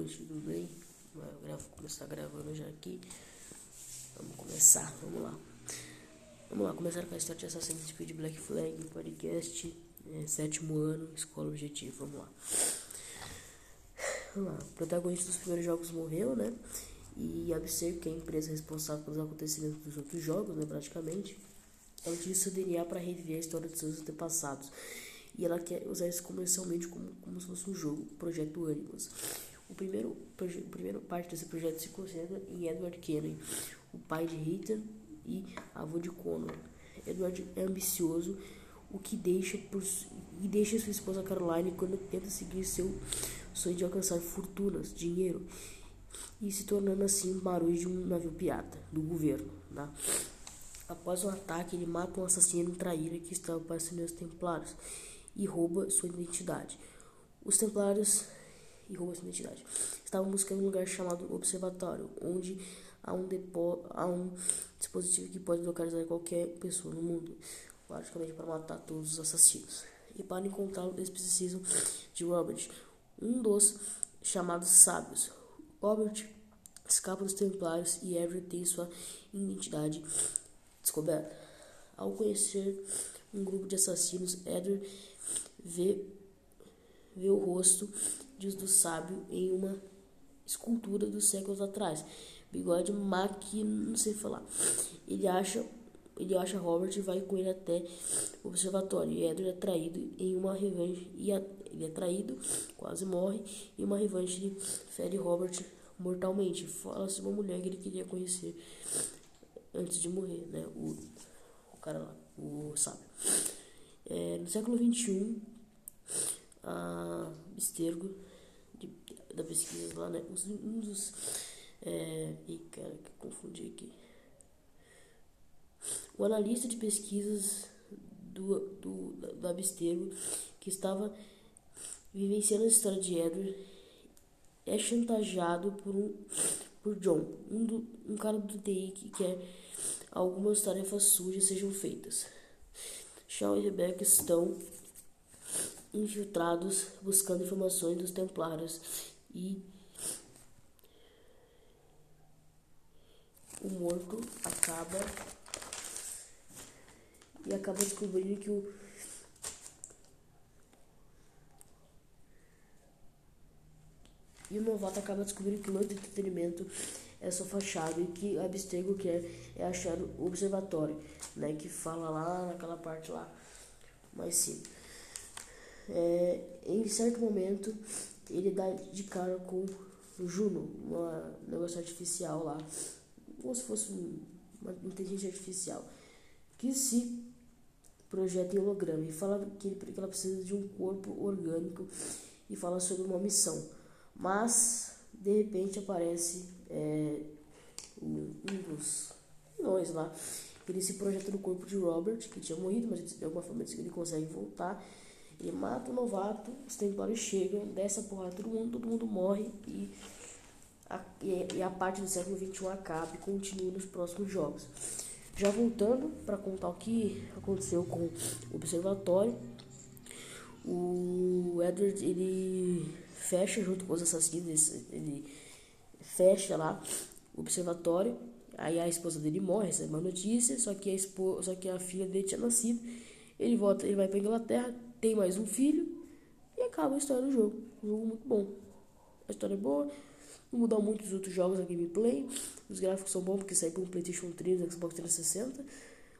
noite, tudo bem? Vou começar gravando já aqui. Vamos começar, vamos lá. Vamos lá, começar com a história de Assassin's Creed Black Flag, podcast, é, sétimo ano, escola objetivo, vamos lá. Vamos lá, o protagonista dos primeiros jogos morreu, né? E Abster, que é a empresa responsável pelos acontecimentos dos outros jogos, né, praticamente, ela utiliza seu DNA para reviver a história dos seus antepassados e ela quer usar isso comercialmente como, como se fosse um jogo, Projeto Animals. O primeiro, o primeiro parte desse projeto se concentra em Edward Kennan, o pai de Ethan e avô de Connor. Edward é ambicioso, o que deixa por, e deixa sua esposa Caroline quando tenta seguir seu sonho de alcançar fortunas, dinheiro e se tornando assim barulho de um navio pirata do governo. Tá? Após um ataque, ele mata um assassino traíra que estava parecendo os templários e rouba sua identidade. Os templários e rouba sua identidade. Estavam buscando um lugar chamado Observatório, onde há um, depo, há um dispositivo que pode localizar qualquer pessoa no mundo, praticamente para matar todos os assassinos. E para encontrá-lo, eles precisam de Robert, um dos chamados sábios. Robert escapa dos templários e Everett tem sua identidade descoberta. Ao conhecer um grupo de assassinos, Edward vê, vê o rosto de, do sábio em uma escultura dos séculos atrás. Bigode Mac, não sei falar. Ele acha, ele acha Robert e vai com ele até o observatório. E Edward é traído em uma revanche. E a, ele é traído, quase morre. E uma revanche ele fere Robert mortalmente. Fala sobre uma mulher que ele queria conhecer antes de morrer, né? O, o cara lá, o sábio. É, no século XXI, a Estergo, da pesquisa lá, né? Um dos. É, e cara, que confundi aqui. O analista de pesquisas do, do, do Abstergo, que estava vivenciando a história de Edward, é chantageado por um por John, um, do, um cara do TI que quer algumas tarefas sujas sejam feitas. Shaw e Rebecca estão infiltrados buscando informações dos templários e o morto acaba e acaba descobrindo que o e o novato acaba descobrindo que o de entretenimento é sua fachada e que Abstego quer é achar o observatório, né, que fala lá naquela parte lá mais sim. É, em certo momento ele dá de cara com o Juno, uma negócio artificial lá, como se fosse uma inteligência artificial, que se projeta em holograma e fala que, que ela precisa de um corpo orgânico e fala sobre uma missão. Mas de repente aparece é, um, um dos nós lá. Ele se projeta no corpo de Robert, que tinha morrido, mas de alguma forma ele consegue voltar. Ele mata o novato, os templários chegam, desce a porrada todo mundo, todo mundo morre e a, e a parte do século XXI acaba e continua nos próximos jogos. Já voltando para contar o que aconteceu com o observatório, o Edward ele fecha junto com os assassinos, ele fecha lá o observatório. Aí a esposa dele morre, recebe uma notícia, só que a esposa, só que a filha dele tinha nascido. Ele volta, ele vai para Inglaterra, tem mais um filho e acaba a história do jogo. Um jogo muito bom. A história é boa, não mudou muito dos outros jogos a gameplay. Os gráficos são bons porque saiu com o PlayStation 3 e Xbox 360,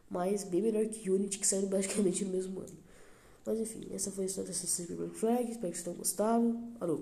mas bem melhor que Unity que saiu basicamente no mesmo ano. Mas enfim, essa foi a história dessa Black Flag. Espero que vocês tenham gostado. Alô!